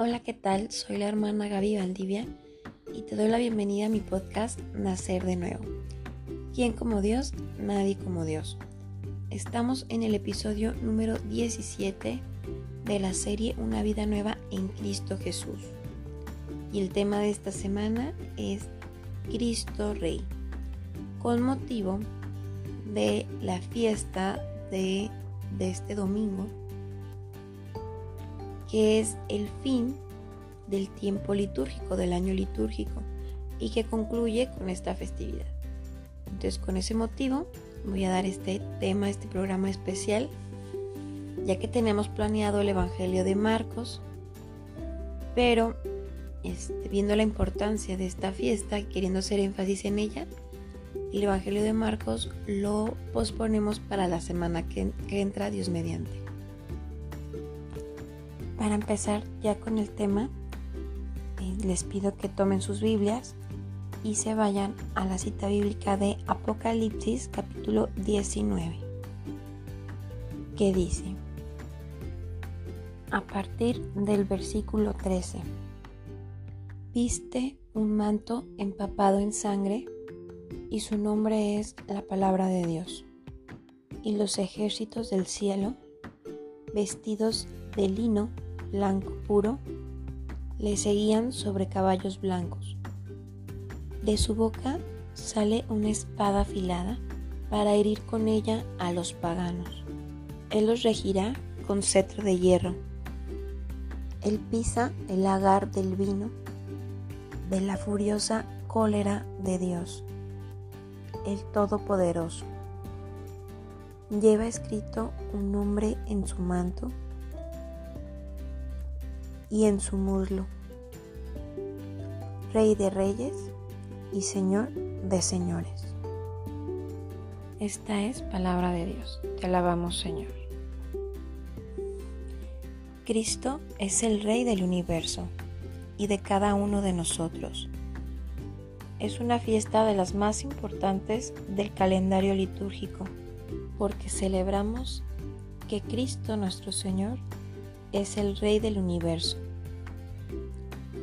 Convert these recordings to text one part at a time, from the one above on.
Hola, ¿qué tal? Soy la hermana Gaby Valdivia y te doy la bienvenida a mi podcast Nacer de Nuevo. ¿Quién como Dios? Nadie como Dios. Estamos en el episodio número 17 de la serie Una vida nueva en Cristo Jesús. Y el tema de esta semana es Cristo Rey, con motivo de la fiesta de, de este domingo que es el fin del tiempo litúrgico, del año litúrgico, y que concluye con esta festividad. Entonces, con ese motivo, voy a dar este tema, este programa especial, ya que tenemos planeado el Evangelio de Marcos, pero este, viendo la importancia de esta fiesta, queriendo hacer énfasis en ella, el Evangelio de Marcos lo posponemos para la semana que entra, Dios mediante. Para empezar ya con el tema, eh, les pido que tomen sus Biblias y se vayan a la cita bíblica de Apocalipsis capítulo 19, que dice, a partir del versículo 13, viste un manto empapado en sangre y su nombre es la palabra de Dios. Y los ejércitos del cielo, vestidos de lino, blanco puro, le seguían sobre caballos blancos. De su boca sale una espada afilada para herir con ella a los paganos. Él los regirá con cetro de hierro. Él pisa el lagar del vino de la furiosa cólera de Dios, el Todopoderoso. Lleva escrito un nombre en su manto y en su muslo. Rey de reyes y Señor de señores. Esta es palabra de Dios. Te alabamos Señor. Cristo es el Rey del universo y de cada uno de nosotros. Es una fiesta de las más importantes del calendario litúrgico porque celebramos que Cristo nuestro Señor es el Rey del universo.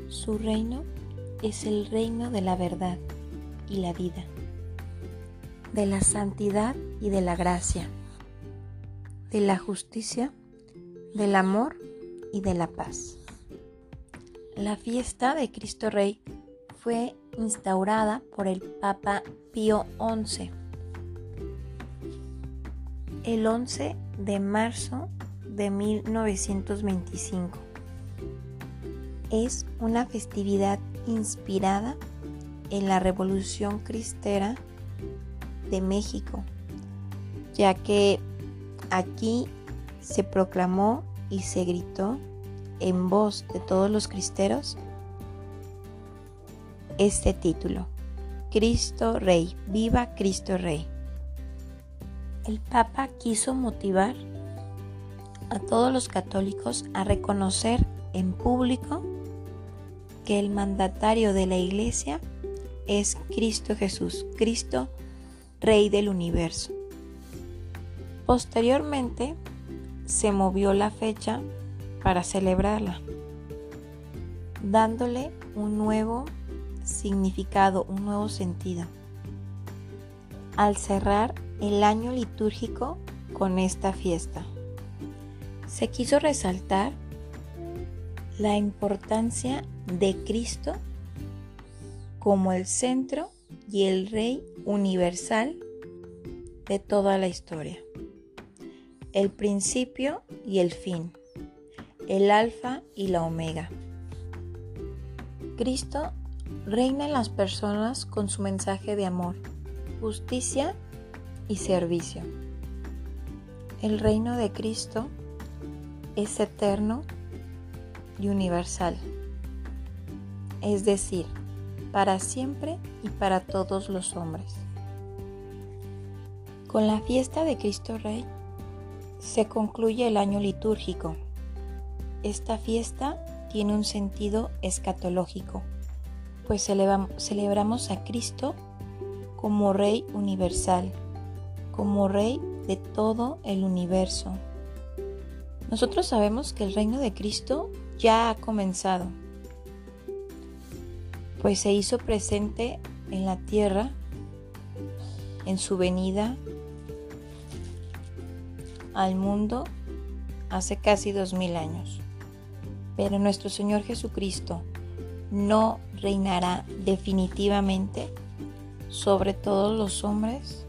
Su reino es el reino de la verdad y la vida, de la santidad y de la gracia, de la justicia, del amor y de la paz. La fiesta de Cristo Rey fue instaurada por el Papa Pío XI el 11 de marzo de 1925. Es una festividad inspirada en la Revolución Cristera de México, ya que aquí se proclamó y se gritó en voz de todos los cristeros este título, Cristo Rey, viva Cristo Rey. El Papa quiso motivar a todos los católicos a reconocer en público que el mandatario de la Iglesia es Cristo Jesús, Cristo Rey del universo. Posteriormente se movió la fecha para celebrarla, dándole un nuevo significado, un nuevo sentido. Al cerrar el año litúrgico con esta fiesta se quiso resaltar la importancia de Cristo como el centro y el Rey universal de toda la historia, el principio y el fin, el alfa y la omega. Cristo reina en las personas con su mensaje de amor, justicia y servicio. El reino de Cristo es eterno y universal, es decir, para siempre y para todos los hombres. Con la fiesta de Cristo Rey se concluye el año litúrgico. Esta fiesta tiene un sentido escatológico, pues celebramos a Cristo como Rey universal, como Rey de todo el universo nosotros sabemos que el reino de Cristo ya ha comenzado, pues se hizo presente en la tierra en su venida al mundo hace casi dos mil años. Pero nuestro Señor Jesucristo no reinará definitivamente sobre todos los hombres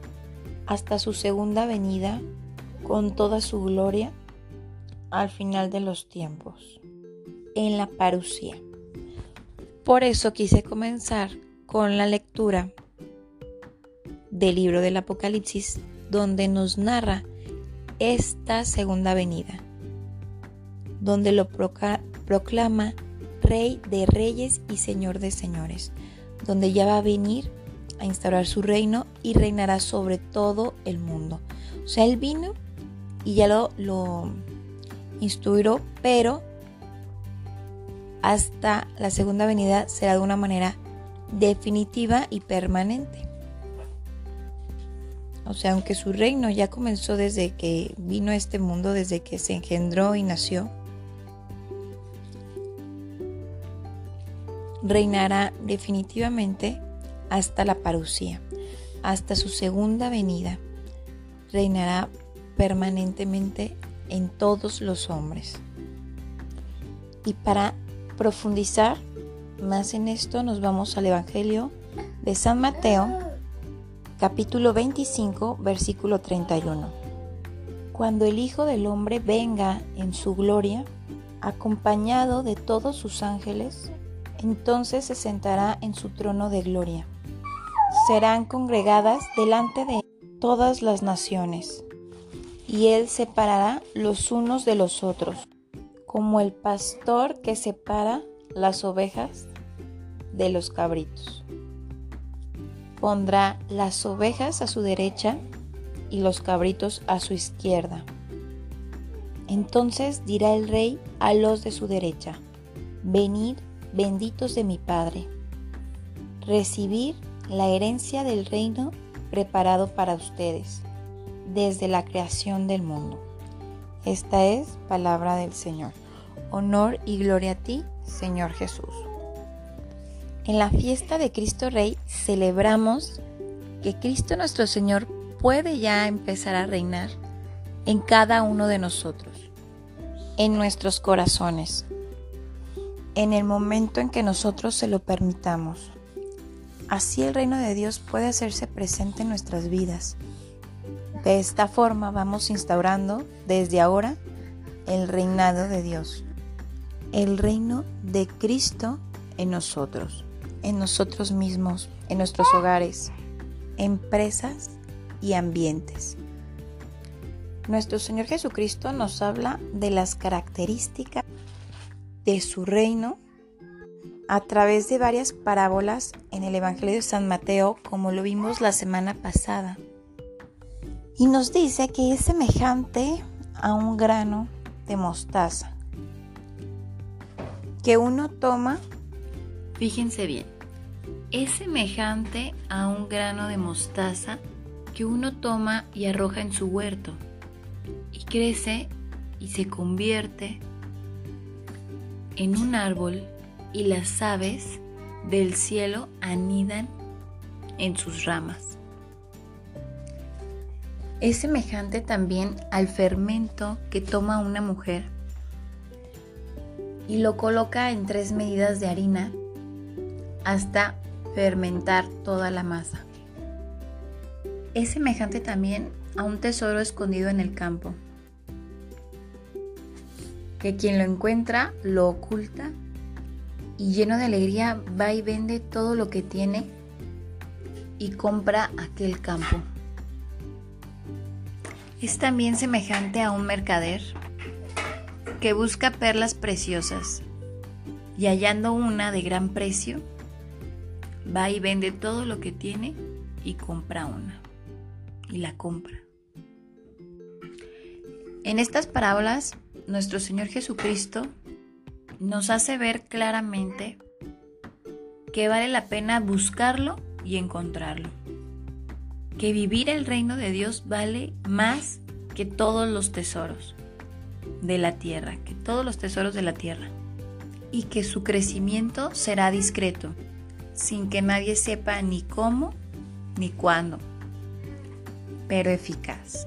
hasta su segunda venida con toda su gloria al final de los tiempos, en la parucía. Por eso quise comenzar con la lectura del libro del Apocalipsis, donde nos narra esta segunda venida, donde lo proclama Rey de Reyes y Señor de Señores, donde ya va a venir a instaurar su reino y reinará sobre todo el mundo. O sea, él vino y ya lo, lo instruyó, pero hasta la segunda venida será de una manera definitiva y permanente. O sea, aunque su reino ya comenzó desde que vino a este mundo, desde que se engendró y nació, reinará definitivamente hasta la parucía, hasta su segunda venida. Reinará permanentemente en todos los hombres. Y para profundizar más en esto, nos vamos al Evangelio de San Mateo, capítulo 25, versículo 31. Cuando el Hijo del Hombre venga en su gloria, acompañado de todos sus ángeles, entonces se sentará en su trono de gloria. Serán congregadas delante de todas las naciones, y él separará los unos de los otros, como el pastor que separa las ovejas de los cabritos. Pondrá las ovejas a su derecha y los cabritos a su izquierda. Entonces dirá el rey a los de su derecha, venid benditos de mi Padre, recibir la herencia del reino preparado para ustedes desde la creación del mundo. Esta es palabra del Señor. Honor y gloria a ti, Señor Jesús. En la fiesta de Cristo Rey celebramos que Cristo nuestro Señor puede ya empezar a reinar en cada uno de nosotros, en nuestros corazones, en el momento en que nosotros se lo permitamos. Así el reino de Dios puede hacerse presente en nuestras vidas. De esta forma vamos instaurando desde ahora el reinado de Dios, el reino de Cristo en nosotros, en nosotros mismos, en nuestros hogares, empresas y ambientes. Nuestro Señor Jesucristo nos habla de las características de su reino a través de varias parábolas en el Evangelio de San Mateo, como lo vimos la semana pasada. Y nos dice que es semejante a un grano de mostaza que uno toma, fíjense bien, es semejante a un grano de mostaza que uno toma y arroja en su huerto y crece y se convierte en un árbol y las aves del cielo anidan en sus ramas. Es semejante también al fermento que toma una mujer y lo coloca en tres medidas de harina hasta fermentar toda la masa. Es semejante también a un tesoro escondido en el campo que quien lo encuentra lo oculta y lleno de alegría va y vende todo lo que tiene y compra aquel campo. Es también semejante a un mercader que busca perlas preciosas y hallando una de gran precio, va y vende todo lo que tiene y compra una. Y la compra. En estas parábolas nuestro Señor Jesucristo nos hace ver claramente que vale la pena buscarlo y encontrarlo. Que vivir el reino de Dios vale más que todos los tesoros de la tierra, que todos los tesoros de la tierra. y que su crecimiento será discreto, sin que nadie sepa ni cómo ni cuándo, pero eficaz.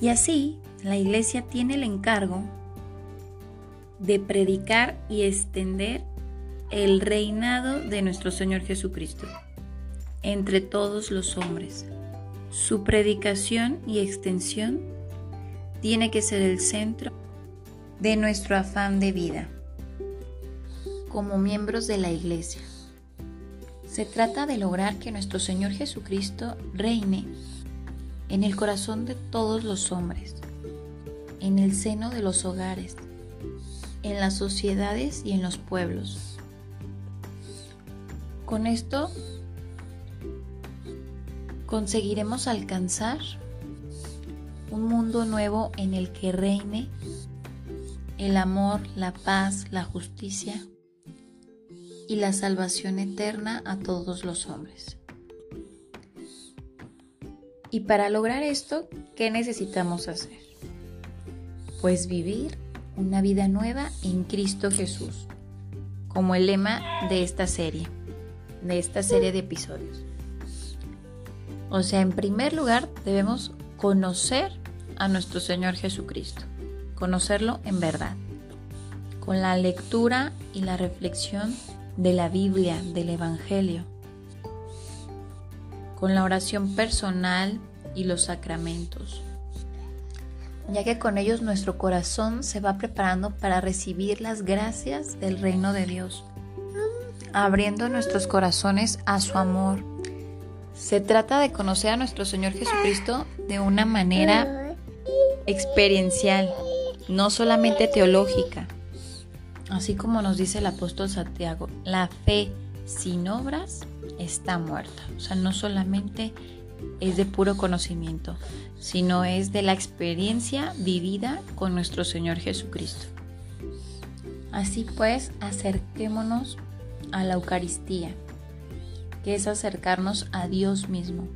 Y así, la iglesia tiene el encargo de predicar y extender el reinado de nuestro Señor Jesucristo entre todos los hombres. Su predicación y extensión tiene que ser el centro de nuestro afán de vida como miembros de la Iglesia. Se trata de lograr que nuestro Señor Jesucristo reine en el corazón de todos los hombres, en el seno de los hogares, en las sociedades y en los pueblos. Con esto conseguiremos alcanzar un mundo nuevo en el que reine el amor, la paz, la justicia y la salvación eterna a todos los hombres. Y para lograr esto, ¿qué necesitamos hacer? Pues vivir una vida nueva en Cristo Jesús, como el lema de esta serie, de esta serie de episodios. O sea, en primer lugar debemos conocer a nuestro Señor Jesucristo, conocerlo en verdad, con la lectura y la reflexión de la Biblia, del Evangelio, con la oración personal y los sacramentos, ya que con ellos nuestro corazón se va preparando para recibir las gracias del reino de Dios, abriendo nuestros corazones a su amor. Se trata de conocer a nuestro Señor Jesucristo de una manera experiencial, no solamente teológica. Así como nos dice el apóstol Santiago, la fe sin obras está muerta. O sea, no solamente es de puro conocimiento, sino es de la experiencia vivida con nuestro Señor Jesucristo. Así pues, acerquémonos a la Eucaristía, es acercarnos a Dios mismo,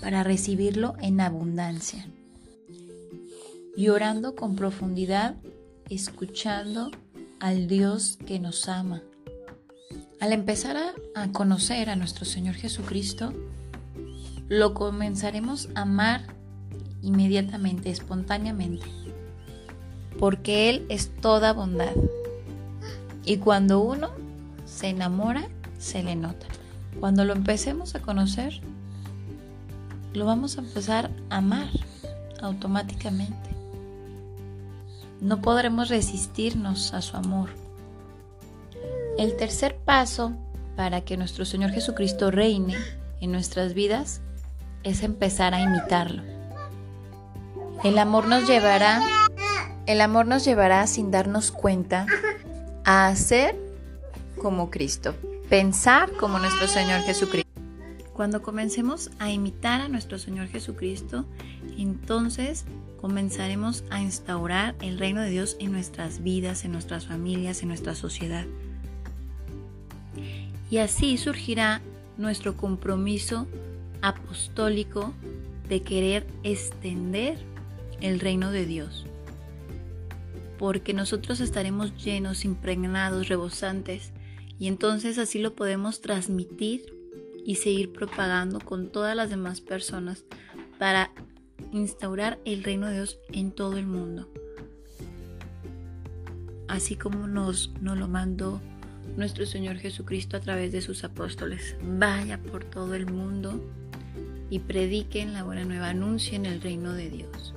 para recibirlo en abundancia. Y orando con profundidad, escuchando al Dios que nos ama. Al empezar a, conocer a nuestro Señor Jesucristo, lo comenzaremos a amar inmediatamente, espontáneamente, porque Él es toda bondad. Y cuando uno se enamora, se le nota. Cuando lo empecemos a conocer, lo vamos a empezar a amar automáticamente no podremos resistirnos a su amor. El tercer paso para que nuestro Señor Jesucristo reine en nuestras vidas es empezar a imitarlo. El amor nos llevará el amor nos llevará sin darnos cuenta a hacer como Cristo, pensar como nuestro Señor Jesucristo. Cuando comencemos a imitar a nuestro Señor Jesucristo, entonces comenzaremos a instaurar el reino de Dios en nuestras vidas, en nuestras familias, en nuestra sociedad. Y así surgirá nuestro compromiso apostólico de querer extender el reino de Dios. Porque nosotros estaremos llenos, impregnados, rebosantes, y entonces así lo podemos transmitir y seguir propagando con todas las demás personas para instaurar el reino de Dios en todo el mundo. Así como nos, nos lo mandó nuestro Señor Jesucristo a través de sus apóstoles. Vaya por todo el mundo y prediquen la buena nueva, anuncien el reino de Dios.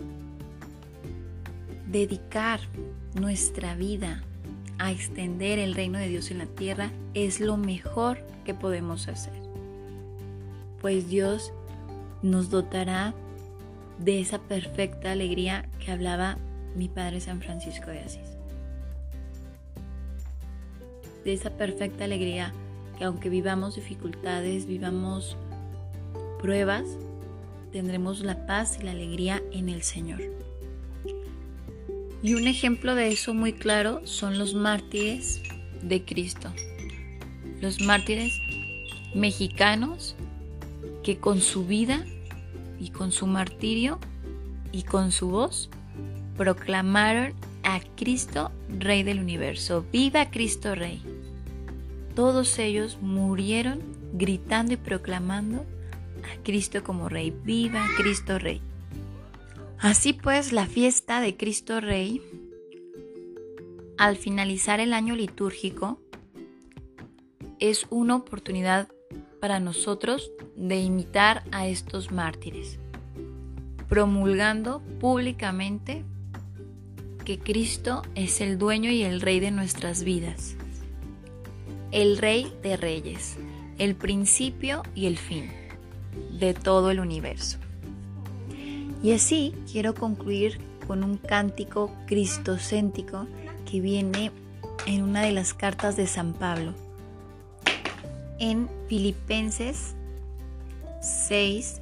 Dedicar nuestra vida a extender el reino de Dios en la tierra es lo mejor que podemos hacer. Pues Dios nos dotará de esa perfecta alegría que hablaba mi Padre San Francisco de Asís. De esa perfecta alegría que aunque vivamos dificultades, vivamos pruebas, tendremos la paz y la alegría en el Señor. Y un ejemplo de eso muy claro son los mártires de Cristo. Los mártires mexicanos que con su vida y con su martirio y con su voz proclamaron a Cristo, Rey del universo. Viva Cristo Rey. Todos ellos murieron gritando y proclamando a Cristo como Rey. Viva Cristo Rey. Así pues, la fiesta de Cristo Rey, al finalizar el año litúrgico, es una oportunidad para nosotros de imitar a estos mártires, promulgando públicamente que Cristo es el dueño y el rey de nuestras vidas, el rey de reyes, el principio y el fin de todo el universo. Y así quiero concluir con un cántico cristocéntrico que viene en una de las cartas de San Pablo en Filipenses 6.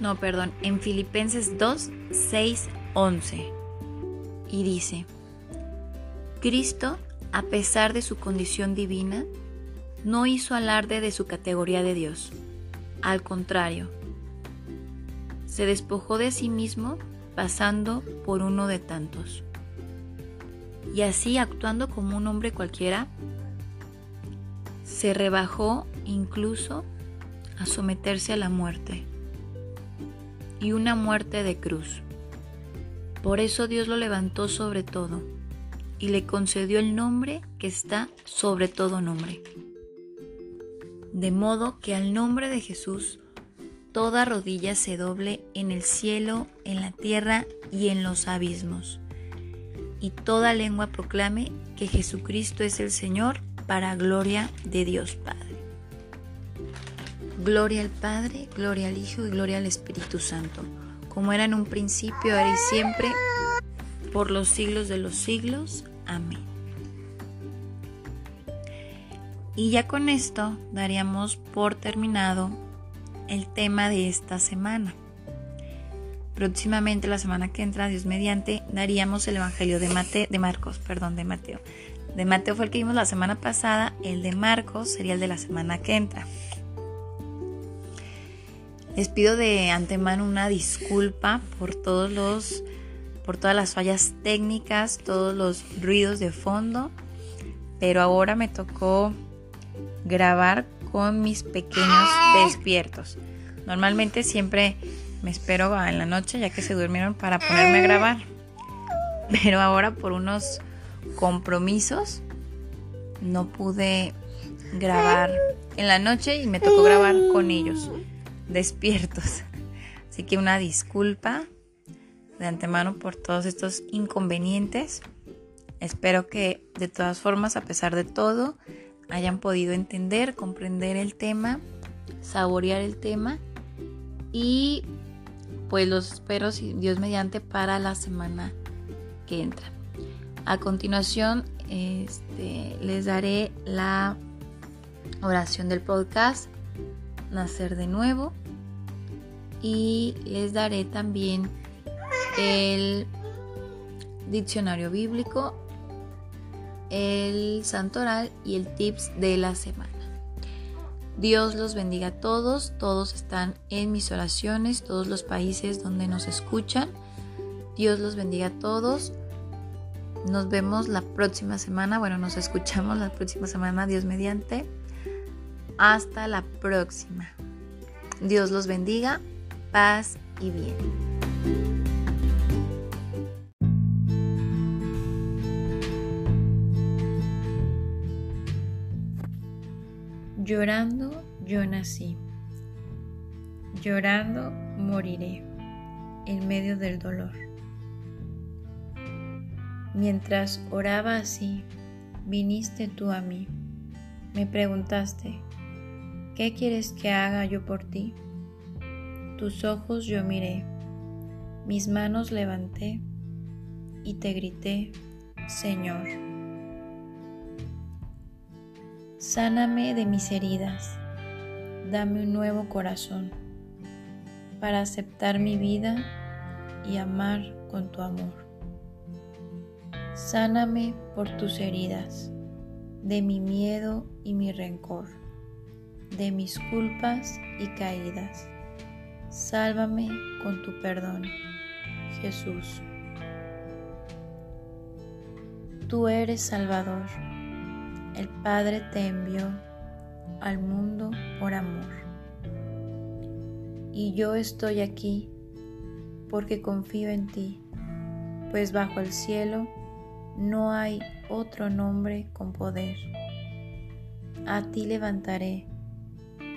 No, perdón, en Filipenses 2, 6, 11. Y dice, Cristo, a pesar de su condición divina, no hizo alarde de su categoría de Dios. Al contrario, se despojó de sí mismo pasando por uno de tantos y así actuando como un hombre cualquiera, se rebajó incluso a someterse a la muerte y una muerte de cruz. Por eso Dios lo levantó sobre todo y le concedió el nombre que está sobre todo nombre. De modo que al nombre de Jesús toda rodilla se doble en el cielo, en la tierra y en los abismos y toda lengua proclame que Jesucristo es el Señor para gloria de Dios Padre. Gloria al Padre, gloria al Hijo y gloria al Espíritu Santo, como era en un principio, ahora y siempre, por los siglos de los siglos. Amén. Y ya con esto daríamos por terminado el tema de esta semana. Próximamente, la semana que entra, Dios mediante, daríamos el Evangelio de, Mate, de Marcos, perdón, de Mateo. De Mateo fue el que vimos la semana pasada, el de Marcos sería el de la semana que entra. Les pido de antemano una disculpa por todos los por todas las fallas técnicas, todos los ruidos de fondo, pero ahora me tocó grabar con mis pequeños despiertos. Normalmente siempre me espero en la noche ya que se durmieron para ponerme a grabar. Pero ahora por unos compromisos no pude grabar en la noche y me tocó grabar con ellos despiertos. Así que una disculpa de antemano por todos estos inconvenientes. Espero que de todas formas, a pesar de todo, hayan podido entender, comprender el tema, saborear el tema y pues los espero, Dios mediante, para la semana que entra. A continuación, este, les daré la oración del podcast, Nacer de nuevo, y les daré también el diccionario bíblico, el santoral y el tips de la semana. Dios los bendiga a todos, todos están en mis oraciones, todos los países donde nos escuchan. Dios los bendiga a todos. Nos vemos la próxima semana, bueno, nos escuchamos la próxima semana, Dios mediante. Hasta la próxima. Dios los bendiga, paz y bien. Llorando yo nací, llorando moriré en medio del dolor. Mientras oraba así, viniste tú a mí. Me preguntaste, ¿qué quieres que haga yo por ti? Tus ojos yo miré, mis manos levanté y te grité, Señor. Sáname de mis heridas, dame un nuevo corazón para aceptar mi vida y amar con tu amor. Sáname por tus heridas, de mi miedo y mi rencor, de mis culpas y caídas. Sálvame con tu perdón. Jesús. Tú eres Salvador. El Padre te envió al mundo por amor. Y yo estoy aquí porque confío en ti, pues bajo el cielo no hay otro nombre con poder. A ti levantaré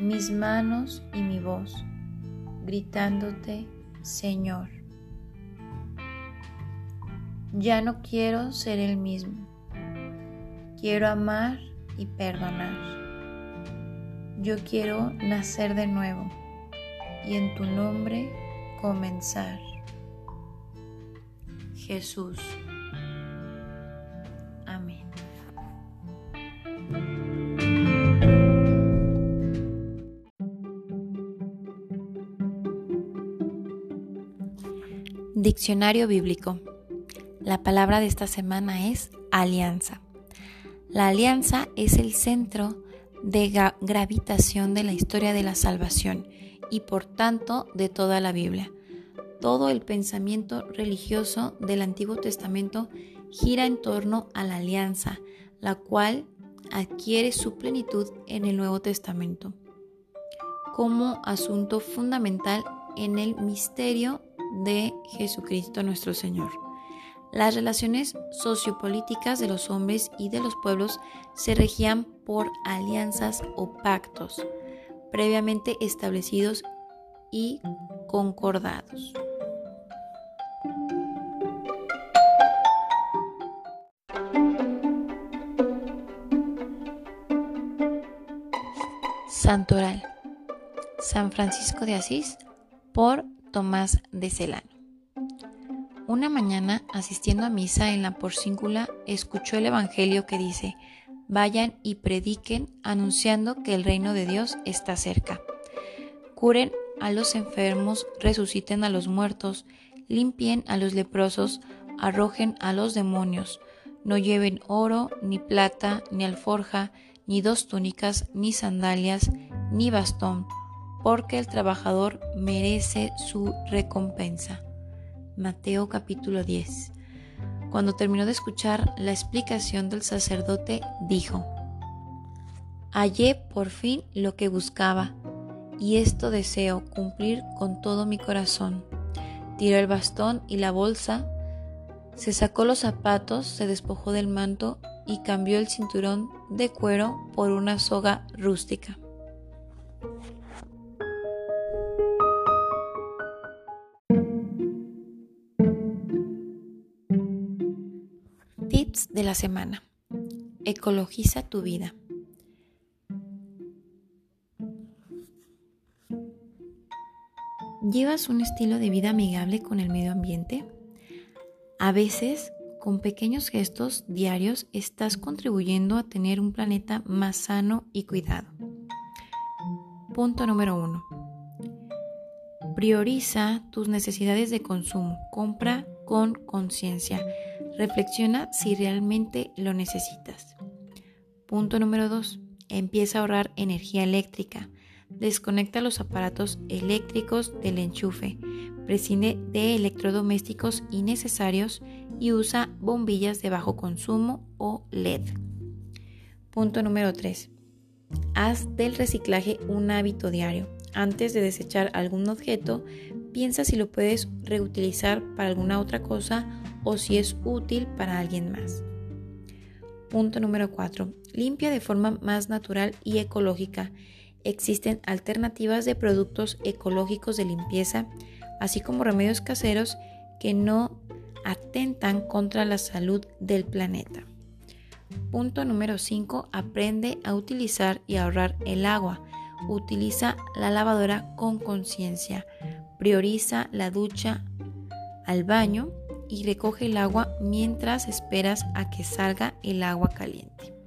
mis manos y mi voz, gritándote, Señor. Ya no quiero ser el mismo. Quiero amar y perdonar. Yo quiero nacer de nuevo y en tu nombre comenzar. Jesús. Amén. Diccionario bíblico. La palabra de esta semana es alianza. La alianza es el centro de gravitación de la historia de la salvación y por tanto de toda la Biblia. Todo el pensamiento religioso del Antiguo Testamento gira en torno a la alianza, la cual adquiere su plenitud en el Nuevo Testamento como asunto fundamental en el misterio de Jesucristo nuestro Señor. Las relaciones sociopolíticas de los hombres y de los pueblos se regían por alianzas o pactos previamente establecidos y concordados. Santoral San Francisco de Asís por Tomás de Celano. Una mañana, asistiendo a misa en la porcíncula, escuchó el Evangelio que dice, Vayan y prediquen anunciando que el reino de Dios está cerca. Curen a los enfermos, resuciten a los muertos, limpien a los leprosos, arrojen a los demonios, no lleven oro, ni plata, ni alforja, ni dos túnicas, ni sandalias, ni bastón, porque el trabajador merece su recompensa. Mateo capítulo 10. Cuando terminó de escuchar la explicación del sacerdote, dijo, Hallé por fin lo que buscaba, y esto deseo cumplir con todo mi corazón. Tiró el bastón y la bolsa, se sacó los zapatos, se despojó del manto y cambió el cinturón de cuero por una soga rústica. De la semana. Ecologiza tu vida. ¿Llevas un estilo de vida amigable con el medio ambiente? A veces, con pequeños gestos diarios, estás contribuyendo a tener un planeta más sano y cuidado. Punto número uno. Prioriza tus necesidades de consumo. Compra con conciencia. Reflexiona si realmente lo necesitas. Punto número 2. Empieza a ahorrar energía eléctrica. Desconecta los aparatos eléctricos del enchufe. Prescinde de electrodomésticos innecesarios y usa bombillas de bajo consumo o LED. Punto número 3. Haz del reciclaje un hábito diario. Antes de desechar algún objeto, piensa si lo puedes reutilizar para alguna otra cosa o si es útil para alguien más. Punto número 4. Limpia de forma más natural y ecológica. Existen alternativas de productos ecológicos de limpieza, así como remedios caseros que no atentan contra la salud del planeta. Punto número 5. Aprende a utilizar y ahorrar el agua. Utiliza la lavadora con conciencia. Prioriza la ducha al baño y recoge el agua mientras esperas a que salga el agua caliente.